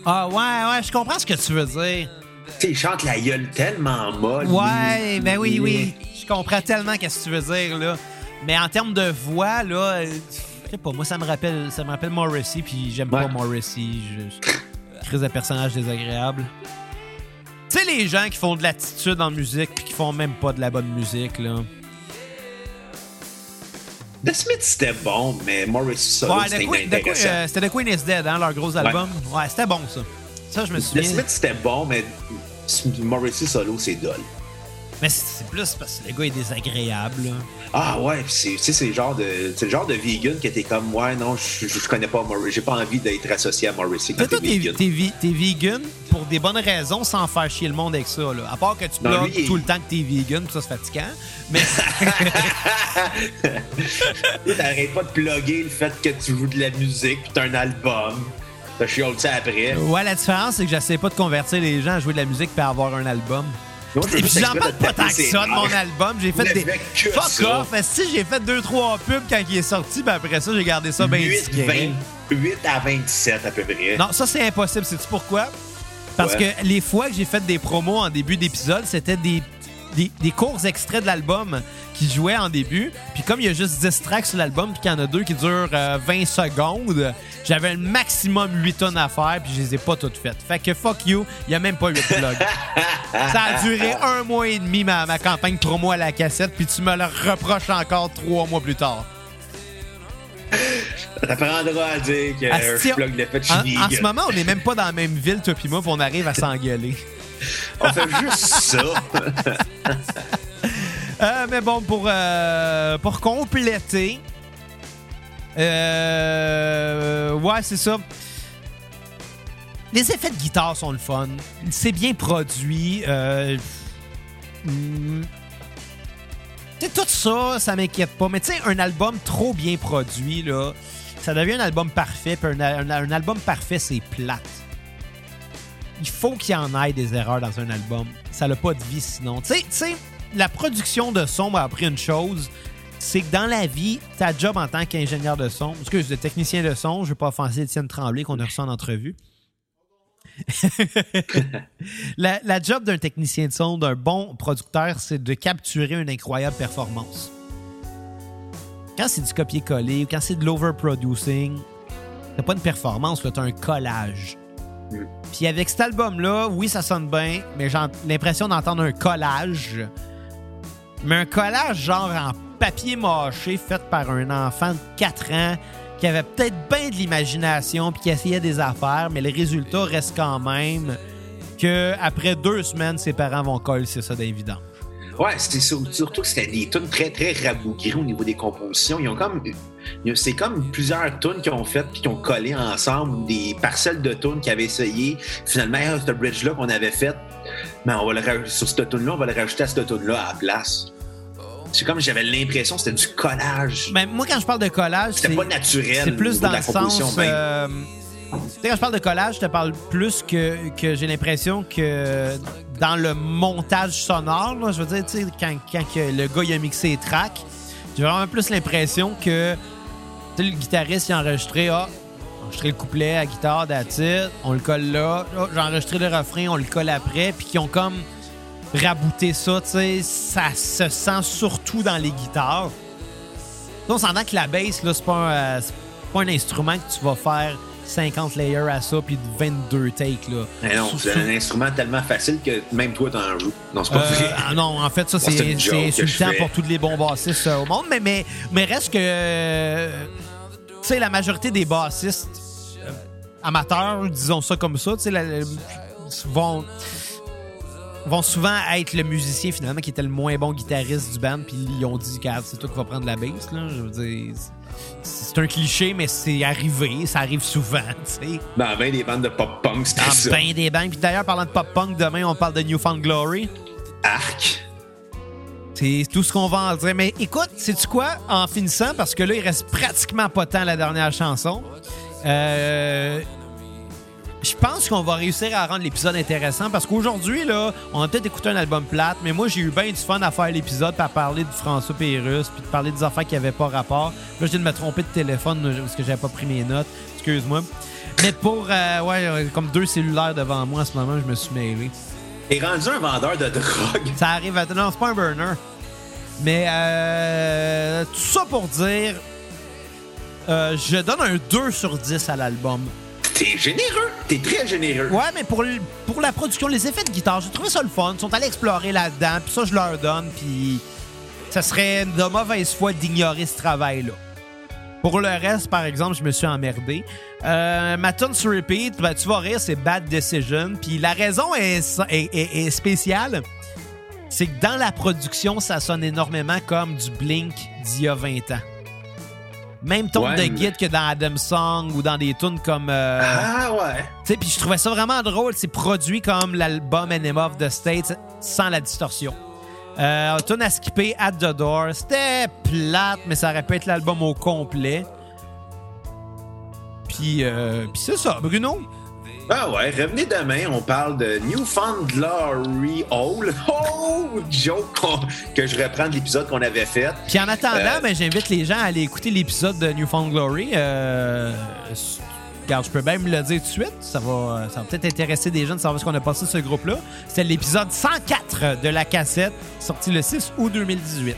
A: Ah ouais, ouais, je comprends ce que tu veux dire.
B: Tu sais, il chante la gueule tellement molle.
A: Ouais, ben oui, oui. Je comprends tellement qu'est-ce que tu veux dire, là. Mais en termes de voix, là, euh, je sais pas, moi, ça me rappelle, ça me rappelle Morrissey, puis j'aime pas. Morrissey. Je crise de personnage désagréable. Tu sais, les gens qui font de l'attitude en musique, puis qui font même pas de la bonne musique, là.
B: The Smith, c'était bon, mais Morrissey solo,
A: Ouais, The
B: c'était
A: The
B: inintéressant.
A: euh, c'était The Queen is Dead, hein, leur gros album. Ouais, c'était bon, ça. Ça, je me
B: The
A: souviens.
B: Smith, c'était bon, mais Morrissey solo, c'est dole.
A: Mais c'est plus parce que le gars est désagréable, là.
B: Ah ouais, pis c'est, tu sais, c'est le genre de, c'est le genre de vegan qui était comme, ouais, non, je, connais pas Morrissey, j'ai pas envie d'être associé à Morrissey quand t'es
A: t'es
B: vegan.
A: t'es vi- t'es vegan pour des bonnes raisons sans faire chier le monde avec ça. Là. À part que tu
B: il-
A: tout le temps que t'es vegan, puis ça c'est fatigant. Mais <laughs> <laughs>
B: T'arrêtes pas de plugger le fait que tu joues de la musique pis t'as un album. T'as chiolé ça après.
A: ouais, la différence, c'est que j'essaie pas de convertir les gens à jouer de la musique à avoir un album. Et puis j'en parle pas tant que ça de mon album. J'ai fait des. Fuck off! Si j'ai fait 2-3 pubs quand il est sorti, puis après ça, j'ai gardé ça bien
B: 8,
A: discret.
B: 20, 8 à 27 à peu près.
A: Non, ça c'est impossible. Sais-tu pourquoi? Parce
B: Ouais.
A: que les fois que j'ai fait des promos en début d'épisode, c'était des, des, des courts extraits de l'album qui jouaient en début. Puis comme il y a juste 10 tracks sur l'album, puis qu'il y en a deux qui durent euh, 20 secondes, j'avais un maximum 8 tonnes à faire, puis je les ai pas toutes faites. Fait que fuck you, il y a même pas 8 plugs. <laughs> Ça a duré un mois et demi ma, ma campagne promo à la cassette, puis tu me le reproches encore trois mois plus tard.
B: T'apprendras à dire que euh, je plug le je
A: en, en ce moment, on est même pas dans la même ville, toi moi, on arrive à s'engueuler.
B: On fait juste ça. <laughs>
A: Euh, mais bon, pour, euh, pour compléter, euh, ouais, c'est ça. Les effets de guitare sont le fun. C'est bien produit. Euh, hmm, tout ça, ça m'inquiète pas. Mais tu sais, un album trop bien produit, là, ça devient un album parfait. Un- un album parfait, c'est plate. Il faut qu'il y en ait des erreurs dans un album. Ça n'a pas de vie sinon. Tu sais- la production de son m'a appris une chose. C'est que dans la vie, ta job en tant qu'ingénieur de son, excuse, de technicien de son, je veux pas offenser Étienne Tremblay qu'on a reçu en entrevue. <laughs> la, job d'un technicien de son, d'un bon producteur, c'est de capturer une incroyable performance. Quand c'est du copier-coller ou quand c'est de l'overproducing, t'as pas une performance, t'as un collage. Puis avec cet album-là, oui, ça sonne bien, mais j'ai l'impression d'entendre un collage. Mais un collage genre en papier mâché fait par un enfant de 4 ans qui avait peut-être bien de l'imagination puis qui essayait des affaires, mais le résultat reste quand même que après deux semaines, ses parents vont coller c'est ça d'évident.
B: Ouais, c'est sur- surtout que c'était des tunes très, très rabougries au niveau des compositions. Ils ont comme. C'est comme plusieurs tunes qu'ils ont faites puis qui ont collé ensemble, des parcelles de tunes qu'ils avaient essayé. Finalement, ce bridge-là qu'on avait fait, mais on va le sur cette tune-là, on va le rajouter à cette tune-là à la place. C'est comme j'avais l'impression que c'était du collage.
A: Mais moi, quand je parle de collage, c'est
B: pas naturel.
A: c'est plus dans le sens.
B: même.
A: euh, quand je parle de collage, je te parle plus que, que j'ai l'impression que dans le montage sonore, là, je veux dire, quand, quand le gars il a mixé les tracks, j'ai vraiment plus l'impression que sais, le guitariste il a enregistré, ah, enregistrer le couplet à guitare, it, on le colle là. Oh, J'ai enregistré le refrain, on le colle après, puis qui ont comme rabouté ça, tu sais, ça se sent surtout dans les guitares. Là, on s'entend que la bass, là, c'est pas, un, euh, c'est pas un instrument que tu vas faire 50 layers à ça, puis 22 takes, là.
B: Mais non, c'est un instrument tellement facile que même toi, t'en joues. Non, c'est pas
A: Euh,
B: vrai.
A: ah non, en fait, ça, c'est insultant pour tous les bons bassistes euh, au monde. Mais, mais, mais reste que. euh, sais, la majorité des bassistes euh, amateurs, disons ça comme ça, tu sais, la- la- vont, vont souvent être le musicien finalement qui était le moins bon guitariste du band. Puis ils ont dit, c'est toi qui vas prendre la bass. Là. Je veux dire, c'est- un cliché, mais c'est arrivé. Ça arrive souvent, tu sais.
B: Dans bien des bandes de pop-punk, c'était
A: Dans
B: ça.
A: ben des bands. Puis d'ailleurs, parlant de pop-punk, demain, on parle de Newfound Glory.
B: Arc.
A: C'est tout ce qu'on va en dire. Mais écoute, sais-tu quoi? En finissant, parce que là, il reste pratiquement pas à la dernière chanson. Euh, je pense qu'on va réussir à rendre l'épisode intéressant parce qu'aujourd'hui, là, on a peut-être écouté un album plate, mais moi, j'ai eu bien du fun à faire l'épisode, puis à parler de François Pérusse, puis de parler des affaires qui n'avaient pas rapport. Là, je viens de me tromper de téléphone parce que j'avais pas pris mes notes. Excuse-moi. Mais pour, euh, ouais, euh, comme deux cellulaires devant moi en ce moment, je me suis mêlé.
B: T'es rendu un vendeur de drogue.
A: Ça arrive à. Non, c'est pas un burner. Mais euh, tout ça pour dire. euh, je donne un 2 sur 10 à l'album.
B: T'es généreux. T'es très généreux.
A: Ouais, mais pour, pour la production, les effets de guitare, j'ai trouvé ça le fun. Ils sont allés explorer là-dedans, puis ça, je leur donne, puis ça serait de mauvaise foi d'ignorer ce travail-là. Pour le reste, par exemple, je me suis emmerdé. Euh, ma tune sur repeat, ben, tu vas rire, c'est Bad Decision. Puis la raison est, est- est- est spéciale. C'est que dans la production, ça sonne énormément comme du Blink d'il y a 20 ans. Même ton
B: Ouais,
A: de
B: mais-
A: guide que dans Adam Song ou dans des tunes comme. euh,
B: Ah ouais.
A: tu sais, puis je trouvais ça vraiment drôle. C'est produit comme l'album Enema of the States sans la distorsion. Euh, on tourne à skipper At the Door. C'était plate, mais ça aurait pu être l'album au complet. Puis, euh, puis c'est ça, Bruno?
B: Ah ouais, revenez demain, on parle de Newfound Glory Hole. <laughs> Oh, joke que je reprends de l'épisode qu'on avait fait.
A: Puis en attendant,
B: Euh,
A: ben, j'invite les gens à aller écouter l'épisode de Newfound Glory. Euh, regarde, je peux même le dire tout de suite. Ça va, ça va peut-être intéresser des gens de savoir ce qu'on a passé ce groupe-là. C'était l'épisode 104 de la cassette, sorti le 6 août 2018.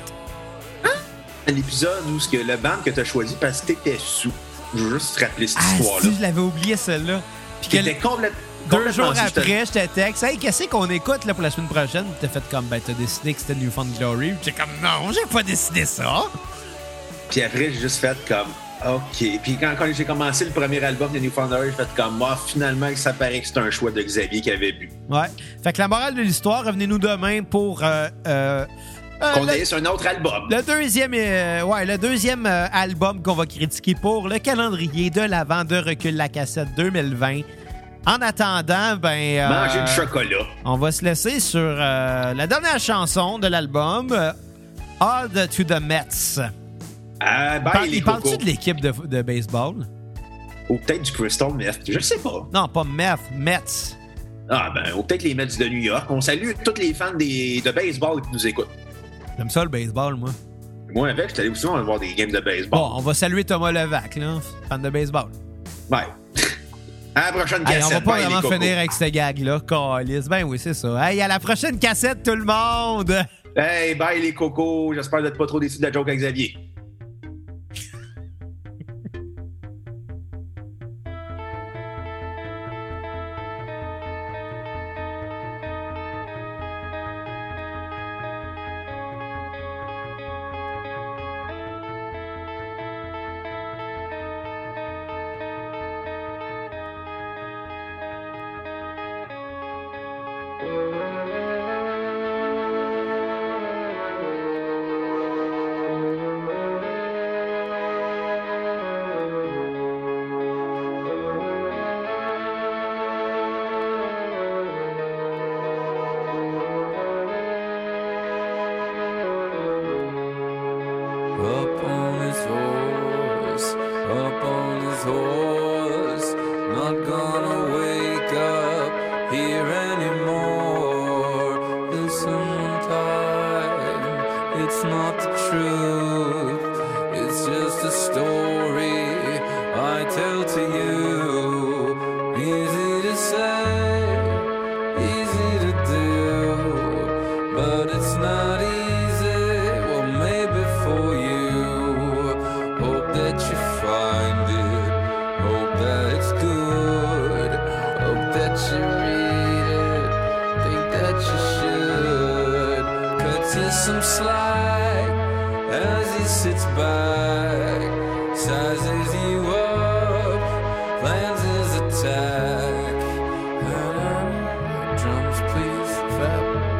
B: L'épisode où ce que le band que t'as choisi parce que t'étais sous. Je veux juste te rappeler cette
A: Ah,
B: histoire-là.
A: si, je l'avais oublié celle-là. Puis que
B: T'étais complète-
A: deux
B: complètement
A: jours après, je te texte. Hey, qu'est-ce qu'on écoute là, pour la semaine prochaine? Puis T'as fait comme, ben, t'as décidé que c'était Newfound Glory. Puis J'ai comme, non, j'ai pas décidé ça.
B: Puis après, j'ai juste fait comme, OK. Puis quand, quand j'ai commencé le premier album de Newfound Glory, j'ai fait comme, moi, finalement, ça paraît que c'est un choix de Xavier qui avait bu.
A: Ouais. Fait que la morale de l'histoire, revenez-nous demain pour. Euh, euh, euh,
B: Qu'on aille sur un autre album.
A: le deuxième, euh, ouais, le deuxième euh, album qu'on va critiquer pour le calendrier de l'avant de Recul la cassette 2020. En attendant, ben. euh,
B: Manger du chocolat.
A: On va se laisser sur euh, la dernière chanson de l'album, euh, All the to the Mets.
B: Bye, les
A: il parle-tu de l'équipe de, de baseball?
B: Ou peut-être du Crystal Meth. Je sais pas.
A: Non, pas Mets, Mets.
B: Ah, ben, ou peut-être les Mets de New York. On salue tous les fans des, de baseball qui nous écoutent.
A: J'aime ça le baseball, moi.
B: Moi, avec, j'étais allé souvent voir des games de baseball.
A: Bon, on va saluer Thomas Levac, là, fan de baseball.
B: Ouais. À la prochaine
A: Hey,
B: cassette.
A: on va pas
B: Bye,
A: vraiment finir avec cette gag-là, calice. Ben oui, c'est ça. Hey, à la prochaine cassette, tout le monde!
B: Hey, bye les cocos. J'espère d'être pas trop déçu de la joke à Xavier.
C: FM.